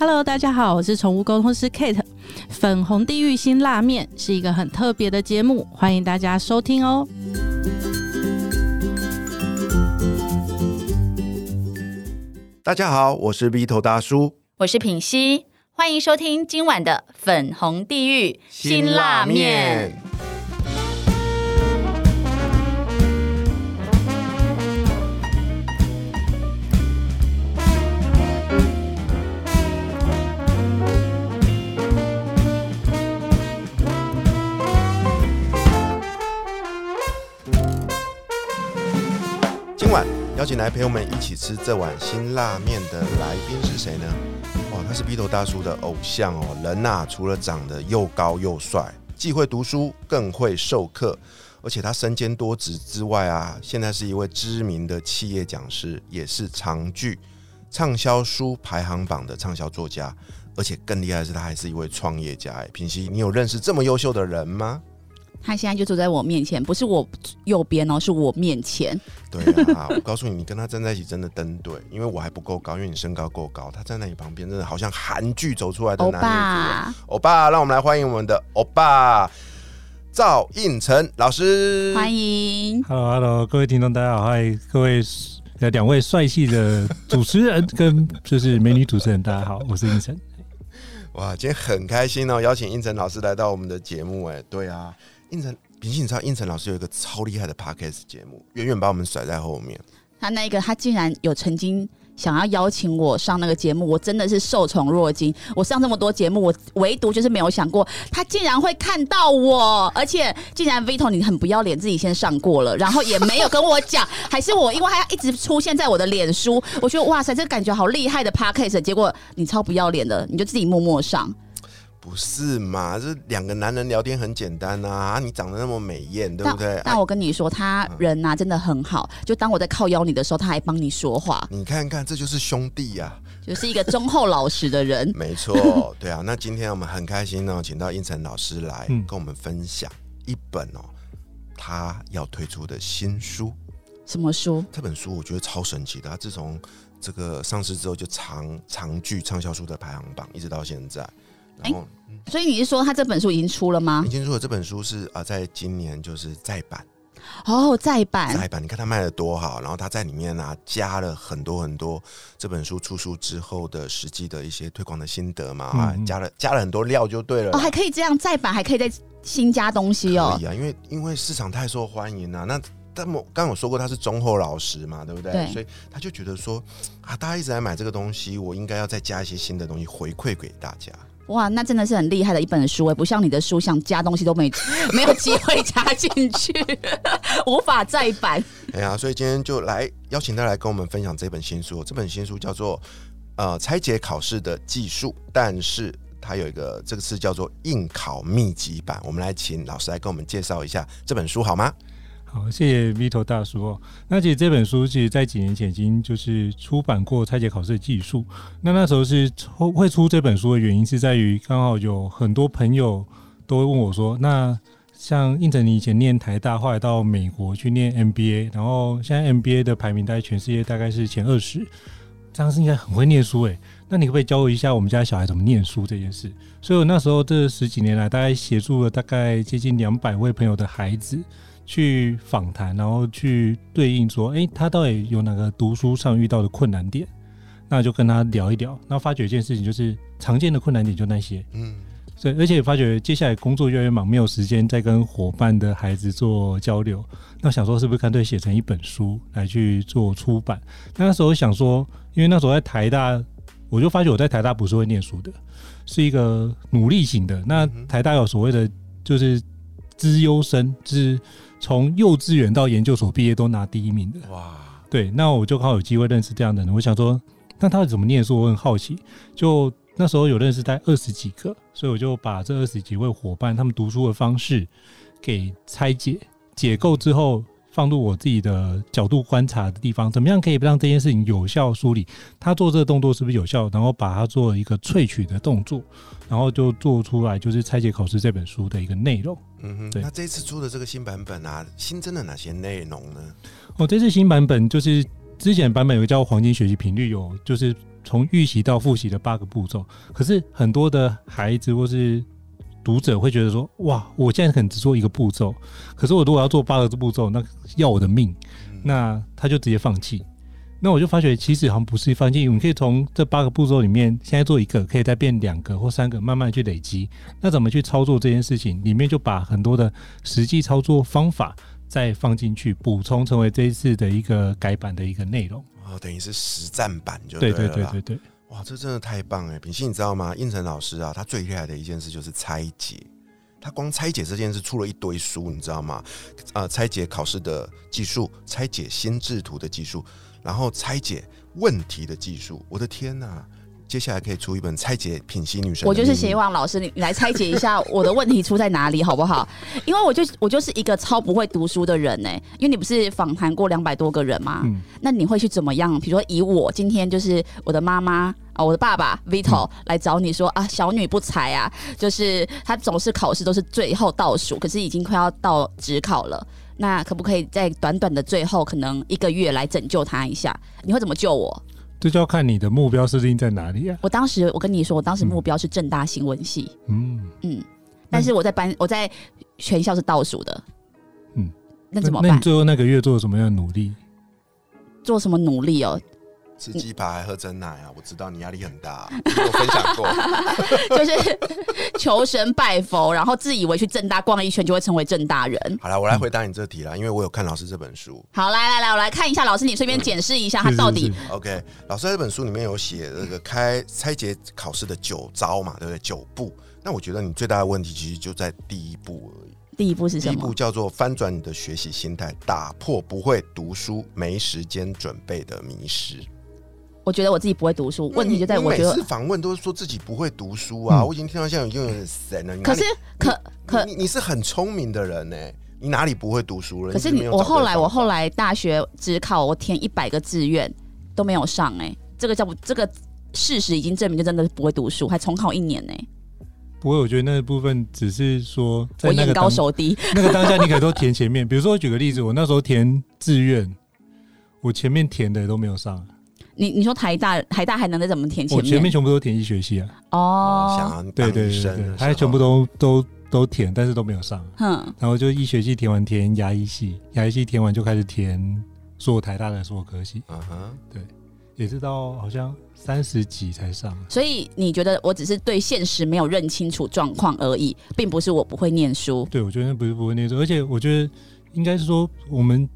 Hello，大家好，我是宠物沟通师 Kate。粉红地狱新辣面是一个很特别的节目，欢迎大家收听哦。大家好，我是 V 头大叔，我是品熙，欢迎收听今晚的粉红地狱新辣面。今晚邀请来陪我们一起吃这碗辛辣面的来宾是谁呢？哇，他是 V 头大叔的偶像哦。人呐、除了长得又高又帅，既会读书，更会授课，而且他身兼多职之外啊，现在是一位知名的企业讲师，也是长剧畅销书排行榜的畅销作家。而且更厉害的是，他还是一位创业家。哎，平西，你有认识这么优秀的人吗？他现在就坐在我面前，不是我右边哦，是我面前。对啊，我告诉你，你跟他站在一起真的登对，因为我还不够高，因为你身高够高，他站在你旁边，真的好像韩剧走出来的欧男女主巴角。，欧巴，让我们来欢迎我们的欧巴赵应成老师。欢迎。Hello，Hello，各位听众，大家好，嗨，各位呃两位帅气的主持人跟就是美女主持人，大家好，我是应晨。哇，今天很开心哦，邀请应晨老师来到我们的节目。哎，对啊，应成，平心你知道应成老师有一个超厉害的 podcast 节目，远远把我们甩在后面。他那个，他竟然有曾经想要邀请我上那个节目，我真的是受宠若惊。我上这么多节目，我唯独就是没有想过他竟然会看到我，而且竟然 Vito 你很不要脸，自己先上过了，然后也没有跟我讲，还是我因为他一直出现在我的脸书，我觉得哇塞，这感觉好厉害的 Podcast，结果你超不要脸的，你就自己默默上。不是嘛？这两个男人聊天很简单啊！啊你长得那么美艳，对不对？但我跟你说，他人呐、真的很好。就当我在靠邀你的时候，他还帮你说话，你看看，这就是兄弟呀、就是一个忠厚老实的人。没错，对啊。那今天我们很开心哦，请到应成老师来嗯跟我们分享一本哦，他要推出的新书。什么书？这本书我觉得超神奇的，他自从这个上市之后就长长剧畅销书的排行榜，一直到现在。然后所以你是说他这本书已经出了吗已？经出了这本书是啊、在今年就是再版，哦，再版。再版，你看他卖的多好，然后他在里面啊加了很多很多这本书出书之后的实际的一些推广的心得嘛，啊嗯嗯加了加了很多料就对了哦，还可以这样再版，还可以再新加东西哦可。以啊，因为因为市场太受欢迎了、那但我刚刚有说过他是忠厚老实嘛，对不对？对所以他就觉得说啊，大家一直在买这个东西，我应该要再加一些新的东西回馈给大家。哇，那真的是很厉害的一本书哎，不像你的书，想加东西都没 没有机会加进去，无法再版。哎呀，所以今天就来邀请他来跟我们分享这本新书。这本新书叫做呃拆解考试的技术，但是它有一个这个是叫做应考秘籍版。我们来请老师来跟我们介绍一下这本书好吗？好，谢谢 Vito 大叔哦。那其实这本书其实在几年前已经就是出版过拆解考试的技术。那那时候是出会出这本书的原因是在于刚好有很多朋友都会问我说，那像应成你以前念台大，后来到美国去念 MBA，然后现在 MBA 的排名在全世界大概是前二十，这样是应该很会念书诶。那你可不可以教我一下我们家小孩怎么念书这件事？所以我那时候这十几年来，大概协助了大概接近两百位朋友的孩子去访谈，然后去对应说，诶，他到底有哪个读书上遇到的困难点？那就跟他聊一聊，那发觉一件事情，就是常见的困难点就那些，嗯，所以而且发觉接下来工作越来越忙，没有时间再跟伙伴的孩子做交流。那想说是不是干脆写成一本书来去做出版？那那时候想说，因为那时候在台大，我就发觉我在台大不是会念书的，是一个努力型的。那台大有所谓的就是资优生，就是从幼稚园到研究所毕业都拿第一名的。哇，对，那我就刚好有机会认识这样的人，我想说，那他怎么念书？我很好奇。就那时候有认识在二十几个，所以我就把这二十几位伙伴他们读书的方式给拆解、解构之后，放入我自己的角度观察的地方，怎么样可以让这件事情有效梳理？他做这个动作是不是有效？然后把它做一个萃取的动作，然后就做出来就是《拆解考试》这本书的一个内容。嗯哼，对那这次出的这个新版本啊，新增了哪些内容呢？哦，这次新版本就是之前版本有个叫黄金学习频率，有就是从预习到复习的八个步骤。可是很多的孩子或是读者会觉得说，哇，我现在可能只做一个步骤，可是我如果要做八个步骤，那要我的命，那他就直接放弃。那我就发觉，其实好像不是放弃，你可以从这八个步骤里面，现在做一个，可以再变两个或三个，慢慢去累积。那怎么去操作这件事情？里面就把很多的实际操作方法再放进去，补充成为这一次的一个改版的一个内容。哦，等于是实战版就对对对对对对，哇，这真的太棒了！品心，你知道吗？应成老师啊，他最厉害的一件事就是拆解。他光拆解这件事出了一堆书，你知道吗？呃，拆解考试的技术，拆解心智图的技术，然后拆解问题的技术。我的天哪！接下来可以出一本拆解品析女神。我就是希望老师你你来拆解一下我的问题出在哪里，好不好？因为我就我就是一个超不会读书的人呢、因为你不是访谈过两百多个人吗？嗯，那你会去怎么样？比如说以我今天就是我的妈妈啊，我的爸爸 Vito 来找你说啊，小女不才啊，就是她总是考试都是最后倒数，可是已经快要到职考了。那可不可以在短短的最后可能一个月来拯救她一下？你会怎么救我？这就要看你的目标设定在哪里啊。我当时我跟你说，我当时目标是正大新闻系，嗯，嗯，但是我在班我在全校是倒数的，嗯，那怎么办那你？最后那个月做了什么样的努力？做什么努力哦？吃鸡排还喝真奶啊！我知道你压力很大，我分享过。就是 求神拜佛，然后自以为去正大逛一圈就会成为正大人。好了，我来回答你这题啦，因为我有看老师这本书。好，来来来，我来看一下，老师你顺便检视一下他到底 OK，老师在这本书里面有写那个开拆解考试的九招嘛，对不对？九步。那我觉得你最大的问题其实就在第一步而已。第一步是第一什么？步叫做翻转你的学习心态，打破不会读书、没时间准备的迷失。我觉得我自己不会读书，问题就在我觉得次，访问都是说自己不会读书啊，嗯我已经听到现在已经有点神了。可是可可你你你是很聪明的人呢、你哪里不会读书了？可是你我后来我后来大学只考我填一百个志愿都没有上哎、这个叫不这个事实已经证明就真的是不会读书，还重考一年呢、不过我觉得那个部分只是说在我眼高那个当手低，那个当下，你可以都填前面。比如说，我举个例子，我那时候填志愿，我前面填的都没有上，你你说台大台大还能再怎么填前我面？前面全部都填医学系啊。哦，想要对当医对对对，生的时候，还全部都都都填，但是都没有上。哼，然后就医学系填完填牙医系，牙医系填完就开始填所有台大的所有科系，嗯哼，也是到好像三十几才上。所以你觉得我只是对现实没有认清楚状况而已，并不是我不会念书。对，我觉得那不是不会念书，而且我觉得应该是说我们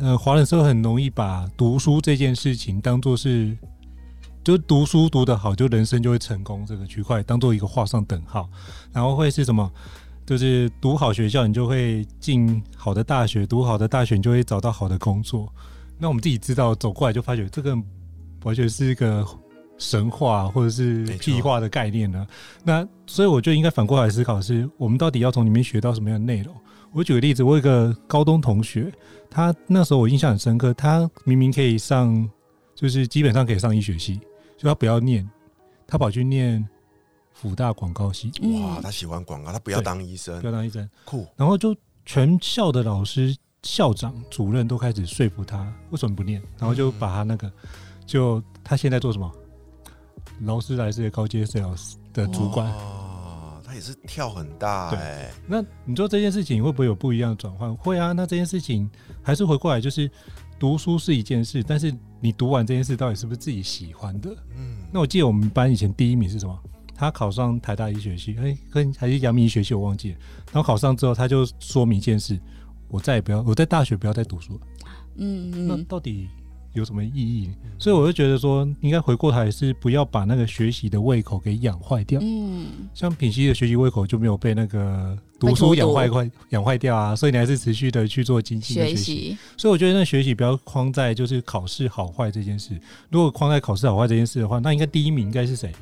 呃华人社会很容易把读书这件事情当做是，就读书读得好，就人生就会成功这个区块当做一个画上等号，然后会是什么？就是读好学校，你就会进好的大学；读好的大学，你就会找到好的工作。那我们自己知道，走过来就发觉这个完全是一个神话或者是屁话的概念呢、那所以我就应该反过来思考的是，我们到底要从里面学到什么样的内容？我举个例子，我有一个高中同学，他那时候我印象很深刻，他明明可以上，就是基本上可以上医学系，就他不要念，他跑去念辅大广告系，哇，嗯，他喜欢广告，他不要当医生不，要当医生，酷。然后就全校的老师、校长、主任都开始说服他为什么不念，然后就把他那个，就他现在做什么？劳斯莱斯的高阶 sales 的主管。也是跳很大对哎、那你做这件事情会不会有不一样的转换？会啊。那这件事情还是回过来，就是读书是一件事，但是你读完这件事到底是不是自己喜欢的？嗯，那我记得我们班以前第一名是什么？他考上台大医学系，哎、跟还是阳明医学系，我忘记了。然后考上之后，他就说明一件事：我再也不要，我在大学不要再读书了。那嗯那，到底有什么意义？所以我就觉得说，应该回过头来是不要把那个学习的胃口给养坏掉。嗯，像品熙的学习胃口就没有被那个读书养坏坏养坏掉啊，所以你还是持续的去做精细的学学习。所以我觉得那学习不要框在就是考试好坏这件事。如果框在考试好坏这件事的话，那应该第一名应该是谁？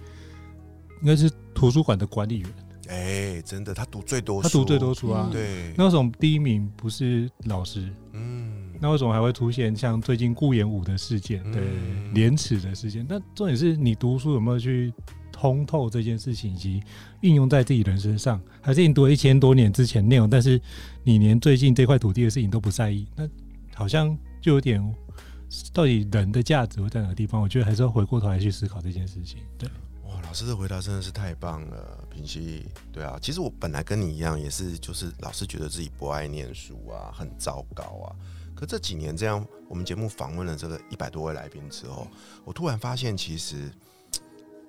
应该是图书馆的管理员，哎、真的，他读最多书，他读最多书啊。嗯对，那为什么第一名不是老师？嗯，那为什么还会出现像最近顾炎武的事件，对嗯廉耻的事件？那重点是你读书有没有去通透这件事情，以及运用在自己人身上，还是你读了一千多年之前内容，但是你连最近这块土地的事情都不在意？那好像就有点到底人的价值会在哪个地方？我觉得还是要回过头来去思考这件事情。对，哇，老师的回答真的是太棒了，平西。对啊，其实我本来跟你一样，也是就是老是觉得自己不爱念书啊，很糟糕啊。可这几年这样，我们节目访问了这个一百多位来宾之后，我突然发现，其实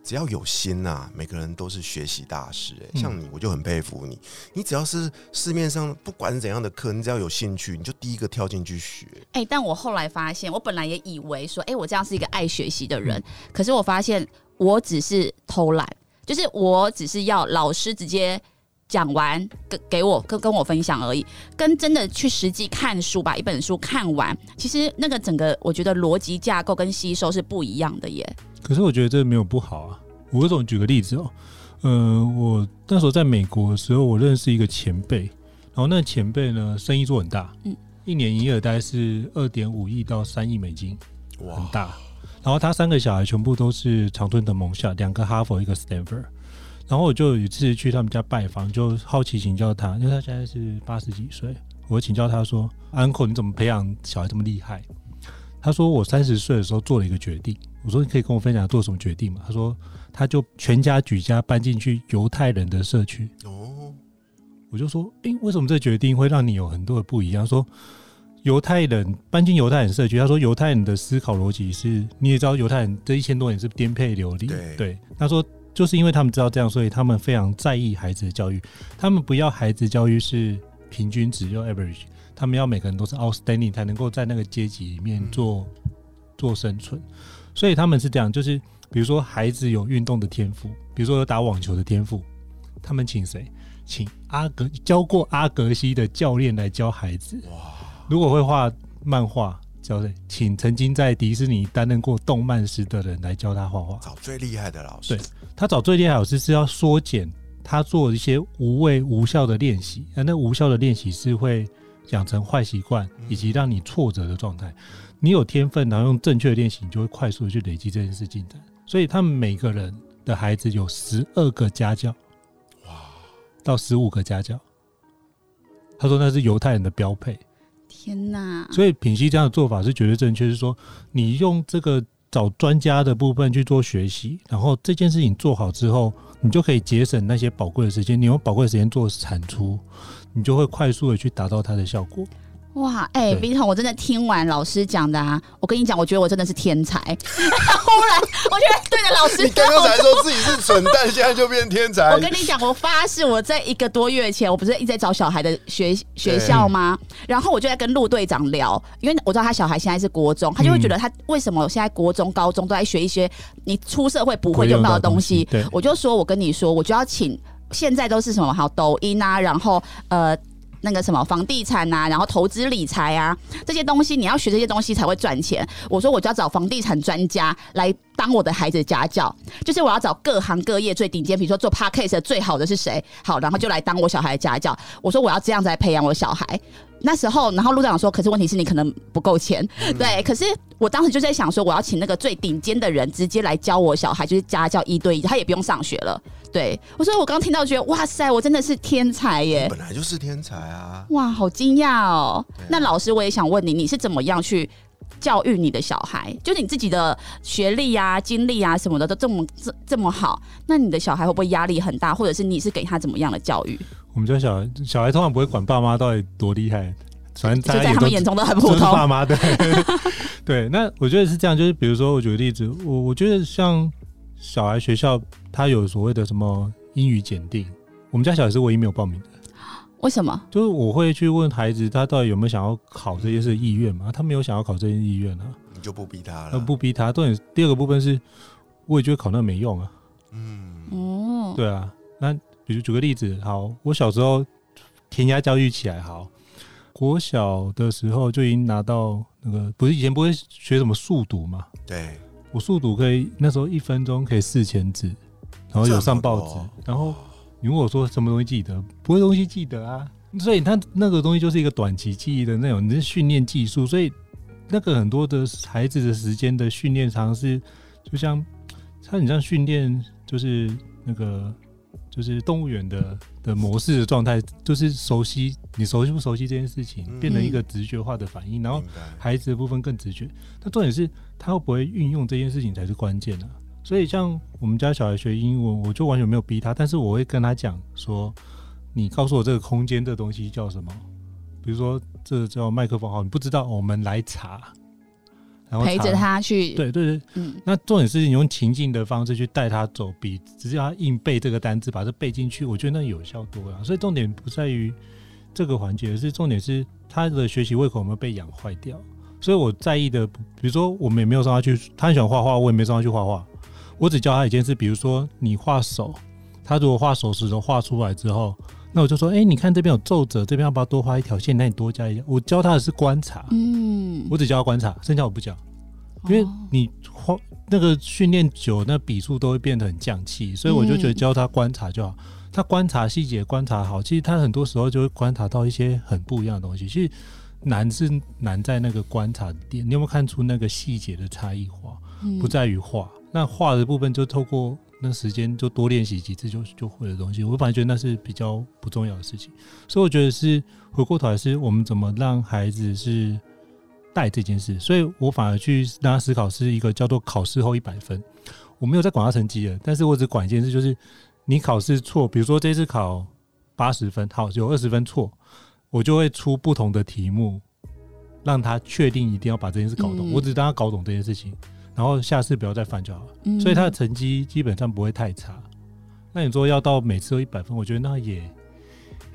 只要有心呐、每个人都是学习大师、哎、嗯像你，我就很佩服你。你只要是市面上不管怎样的课，你只要有兴趣，你就第一个跳进去学。哎、但我后来发现，我本来也以为说，哎、我这样是一个爱学习的人，可是我发现我只是偷懒，就是我只是要老师直接讲完，跟给我跟跟我分享而已，跟真的去实际看书，把一本书看完，其实那个整个我觉得逻辑架构跟吸收是不一样的耶。可是我觉得这没有不好啊。我总举个例子哦，呃，我那时候在美国的时候，我认识一个前辈，然后那前辈呢，生意做很大，嗯一年营业额大概是二点五亿到三亿美金，哇很，大。然后他三个小孩全部都是常春藤盟校，两个哈佛，一个 Stanford。然后我就有一次去他们家拜访，就好奇请教他，因为他现在是八十几岁，我请教他说：“Uncle，你怎么培养小孩这么厉害？”他说：“我三十岁的时候做了一个决定。”我说：“你可以跟我分享做什么决定吗？”他说：“他就全家举家搬进去犹太人的社区。”哦，我就说，诶、为什么这决定会让你有很多的不一样？说犹太人搬进犹太人社区，他说犹太人的思考逻辑是，你也知道犹太人这一千多年是颠沛流离，对他说就是因为他们知道这样，所以他们非常在意孩子的教育，他们不要孩子教育是平均值，要 average，他们要每个人都是 outstanding 才能够在那个阶级里面做、做生存，所以他们是这样，就是比如说孩子有运动的天赋，比如说有打网球的天赋，他们请谁？请阿格教过阿格西的教练来教孩子。哇，如果会画漫画，教谁？请曾经在迪士尼担任过动漫师的人来教他画画。找最厉害的老师对。他找最厉害的老师是要缩减他做一些无谓无效的练习，而那无效的练习是会养成坏习惯，以及让你挫折的状态。你有天分，然后用正确的练习，你就会快速的去累积这件事进展。所以他们每个人的孩子有十二个家教，哇到十五个家教。他说那是犹太人的标配。天哪！所以品析这样的做法是绝对正确，是说你用这个找专家的部分去做学习，然后这件事情做好之后，你就可以节省那些宝贵的时间，你用宝贵的时间做产出，你就会快速的去达到它的效果。哇，哎、对 v i t o 我真的听完老师讲的啊，我跟你讲，我觉得我真的是天才。忽然，我觉得对着老师你刚刚才说自己是蠢蛋，现在就变天才。我跟你讲，我发誓，我在一个多月前，我不是一直在找小孩的学学校吗？然后我就在跟陆队长聊，因为我知道他小孩现在是国中，他就会觉得他为什么现在国中、高中都在学一些你出社会不会用到的东西。对，我就说，我跟你说，我就要请，现在都是什么好抖音啊，然后呃。那个什么房地产啊，然后投资理财啊，这些东西你要学这些东西才会赚钱。我说我就要找房地产专家来当我的孩子家教，就是我要找各行各业最顶尖，比如说做的最好的是谁，好，然后就来当我小孩的家教。我说我要这样子来培养我小孩。那时候，然后陆队长说，可是问题是你可能不够钱，对。可是我当时就在想说，我要请那个最顶尖的人直接来教我小孩，就是家教一对一，他也不用上学了。对我说，我刚听到觉得，哇塞，我真的是天才耶！本来就是天才啊！哇，好惊讶哦啊！那老师，我也想问你，你是怎么样去教育你的小孩？就是你自己的学历啊、经历啊什么的都这么这这么好，那你的小孩会不会压力很大，或者是你是给他怎么样的教育？我们家小孩小孩通常不会管爸妈到底多厉害，反正就在他们眼中都很普就是通。爸妈对 对。那我觉得是这样，就是比如说，我举个例子，我我觉得像小孩学校，他有所谓的什么英语检定，我们家小孩是唯一没有报名的。为什么？就是我会去问孩子，他到底有没有想要考这件事的意愿嘛？他没有想要考这件意愿啊，你就不逼他那了。不逼他。重点第二个部分是，我也觉得考那没用啊。嗯，哦，对啊，那比如举个例子，好，我小时候填鸭教育起来，好，国小的时候就已经拿到那个，不是以前不会学什么速读嘛？对，我速读可以那时候一分钟可以四千字，然后有上报纸然后你问我说什么东西记得，不会东西记得啊，所以他那个东西就是一个短期记忆的那种，你是训练技术，所以那个很多的孩子的时间的训练，常常是就像他很像训练，就是那个就是动物园的的模式的状态，就是熟悉你熟悉不熟悉这件事情，嗯变成一个直觉化的反应，然后孩子的部分更直觉。但重点是他会不会运用这件事情才是关键啊。所以像我们家小孩学英文，我就完全没有逼他，但是我会跟他讲说，你告诉我这个空间这东西叫什么？比如说这叫麦克风，好，你不知道，我们来查，然后陪着。他去，对对对，嗯，那重点是你用情境的方式去带他走，比只是要他硬背这个单词，把这背进去，我觉得那有效多了。所以重点不在于这个环节，而是重点是他的学习胃口有没有被养坏掉。所以我在意的，比如说我们也没有让他去，他很喜欢画画，我也没让他去画画，我只教他一件事，比如说你画手，他如果画手指头画出来之后，那我就说，哎、你看这边有皱褶，这边要不要多画一条线？那你多加一条。我教他的是观察，嗯，我只教他观察，剩下我不教。因为哦你画那个训练久，那笔数都会变得很降气，所以我就觉得教他观察就好。他观察细节观察好，其实他很多时候就会观察到一些很不一样的东西。其实难是难在那个观察点，你有没有看出那个细节的差异化？嗯不在于画，那画的部分就透过那时间就多练习几次就就会的东西。我反而觉得那是比较不重要的事情，所以我觉得是回过头来是我们怎么让孩子是带这件事，所以我反而去让他思考是一个叫做考试后一百分。我没有在管他成绩了，但是我只管一件事，就是你考试错，比如说这次考八十分，好有二十分错，我就会出不同的题目，让他确定一定要把这件事搞懂。嗯我只让他搞懂这件事情，然后下次不要再犯就好了。嗯所以他的成绩基本上不会太差。那你说要到每次都一百分，我觉得那也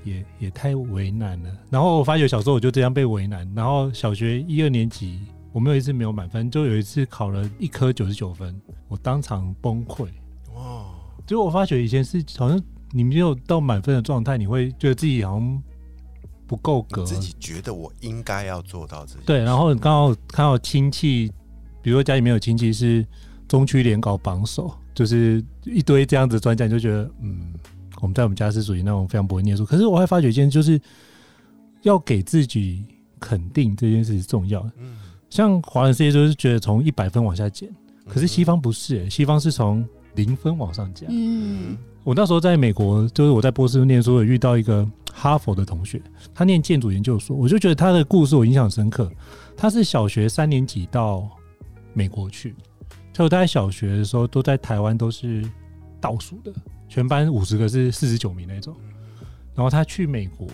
也也太为难了。然后我发觉小时候我就这样被为难，然后小学一二年级我没有一次没有满分，就有一次考了一科九十九分，我当场崩溃。哇，结果我发觉以前是好像你没有到满分的状态，你会觉得自己好像不够格，自己觉得我应该要做到这些，对，然后你刚好看到亲戚，比如说家里面有亲戚是中区联考榜首，就是一堆这样子专家，你就觉得嗯，我们在我们家是属于那种非常不会念书。可是我还发觉一件，就是要给自己肯定这件事是重要的。嗯，像华人世界就是觉得从一百分往下减，可是西方，不是、欸西方是从零分往上加。嗯我那时候在美国，就是我在波士顿念书，有遇到一个哈佛的同学，他念建筑研究所，我就觉得他的故事我印象深刻。他是小学三年级到美国去，就他在小学的时候都在台湾都是倒数的，全班五十个是四十九名那种。然后他去美国，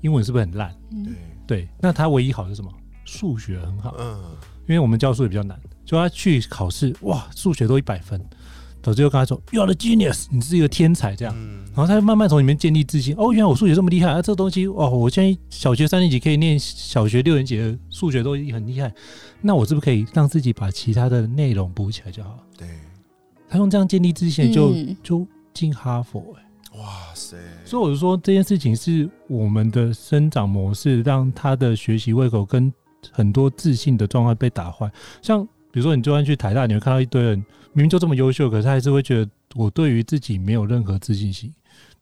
英文是不是很烂？嗯。对，对，那他唯一好的是什么？数学很好，嗯，因为我们教数也比较难，就他去考试，哇，数学都一百分，导致又跟他说 “You are the genius”，你是一个天才这样。嗯然后他就慢慢从里面建立自信。哦，原来我数学这么厉害啊！这个东西哦，我现在小学三年级可以念小学六年级的数学都很厉害，那我是不是可以让自己把其他的内容补起来就好了？对，他用这样建立自信，就、嗯就进哈佛、欸。哇塞，所以我就说这件事情是我们的生长模式，让他的学习胃口跟很多自信的状态被打坏。像比如说，你就算去台大，你会看到一堆人明明就这么优秀，可是他还是会觉得我对于自己没有任何自信心。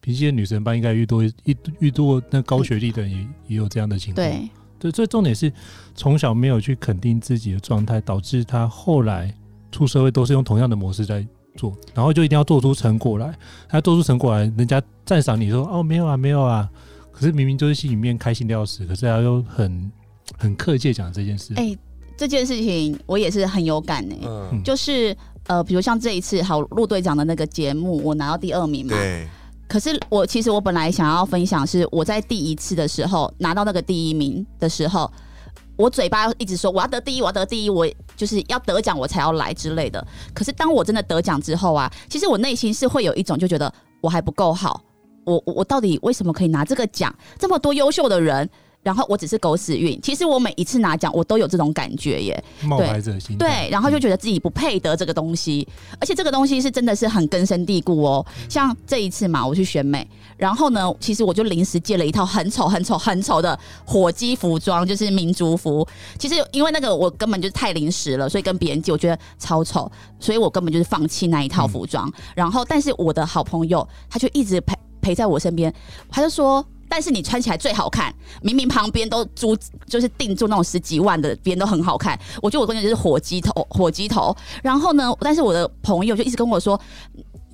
平时的女神班应该遇多一遇多那高学历的人也也有这样的情况。对，对，所以重点是从小没有去肯定自己的状态，导致他后来出社会都是用同样的模式在做，然后就一定要做出成果来。他做出成果来，人家赞赏你说哦没有啊没有啊，可是明明就是心里面开心的要死，可是他又很很客气讲这件事。哎、这件事情我也是很有感呢、嗯，就是呃，比如像这一次好陆队长的那个节目，我拿到第二名嘛。对，可是我其实我本来想要分享是我在第一次的时候拿到那个第一名的时候，我嘴巴一直说我要得第一，我要得第一，我就是要得奖我才要来之类的。可是当我真的得奖之后啊，其实我内心是会有一种就觉得我还不够好，我我我到底为什么可以拿这个奖？这么多优秀的人。然后我只是狗屎运，其实我每一次拿奖，我都有这种感觉耶。冒牌者心态。对，然后就觉得自己不配得这个东西，而且这个东西是真的是很根深蒂固哦。像这一次嘛，我去选美，然后呢，其实我就临时借了一套很丑、很丑、很丑的火鸡服装，就是民族服。其实因为那个我根本就是太临时了，所以跟别人借，我觉得超丑，所以我根本就是放弃那一套服装。然后，但是我的好朋友他就一直陪陪在我身边，他就说。但是你穿起来最好看，明明旁边都租就是定住那种十几万的，别人都很好看。我觉得我关键就是火鸡头，火鸡头。然后呢，但是我的朋友就一直跟我说，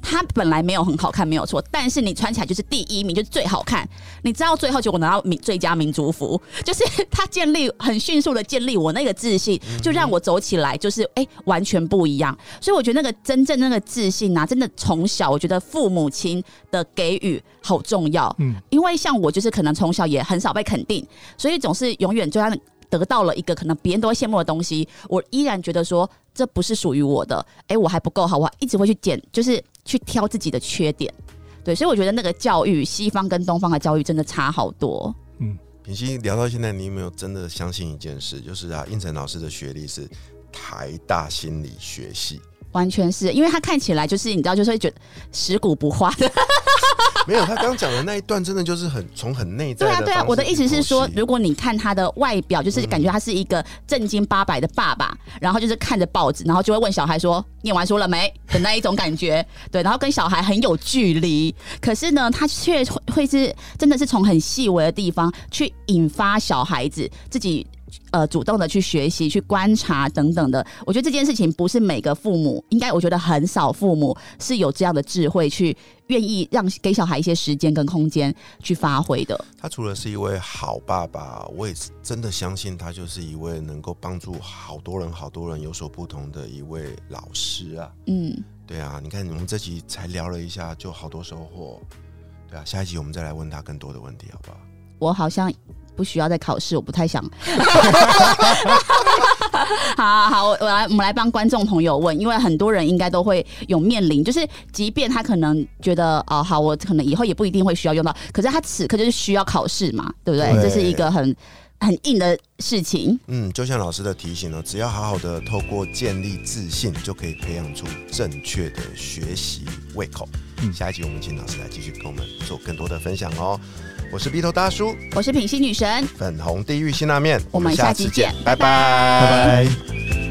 它本来没有很好看，没有错，但是你穿起来就是第一名，就是最好看。你知道最后结果拿到民最佳民族服，就是它建立很迅速的建立我那个自信，就让我走起来就是哎、完全不一样。所以我觉得那个真正那个自信啊，真的从小我觉得父母亲的给予好重要。嗯因为像我就是可能从小也很少被肯定，所以总是永远就让得到了一个可能别人都会羡慕的东西，我依然觉得说这不是属于我的，哎、我还不够好，我一直会去捡，就是去挑自己的缺点。对，所以我觉得那个教育，西方跟东方的教育真的差好多。嗯品心聊到现在，你有没有真的相信一件事？就是啊，应成老师的学历是台大心理学系，完全是因为他看起来就是你知道，就是会觉得食古不化的。没有他刚刚讲的那一段，真的就是很从很内在对啊，对啊，我的意思是说，如如果你看他的外表，就是感觉他是一个正经八百的爸爸，然后就是看着报纸，然后就会问小孩说：“念完书了没？”的那一种感觉。对，然后跟小孩很有距离，可是呢，他却会会是真的是从很细微的地方去引发小孩子自己。呃，主动的去学习、去观察等等的，我觉得这件事情不是每个父母，应该我觉得很少父母是有这样的智慧，去愿意让给小孩一些时间跟空间去发挥的。他除了是一位好爸爸，我也是真的相信他就是一位能够帮助好多人、好多人有所不同的一位老师啊。嗯，对啊，你看我们这集才聊了一下，就好多收获。对啊，下一集我们再来问他更多的问题，好不好？我好像不需要再考试，我不太想。好好好，我我来我们来帮观众朋友问，因为很多人应该都会有面临，就是即便他可能觉得哦好，我可能以后也不一定会需要用到，可是他此刻就是需要考试嘛，对不对？对这是一个很很硬的事情。嗯，就像老师的提醒呢，只要好好的透过建立自信，就可以培养出正确的学习胃口。嗯下一集我们请老师来继续跟我们做更多的分享哦。我是鼻头大叔，我是品心女神，粉红地狱辛辣面，我们下期见拜拜，拜拜。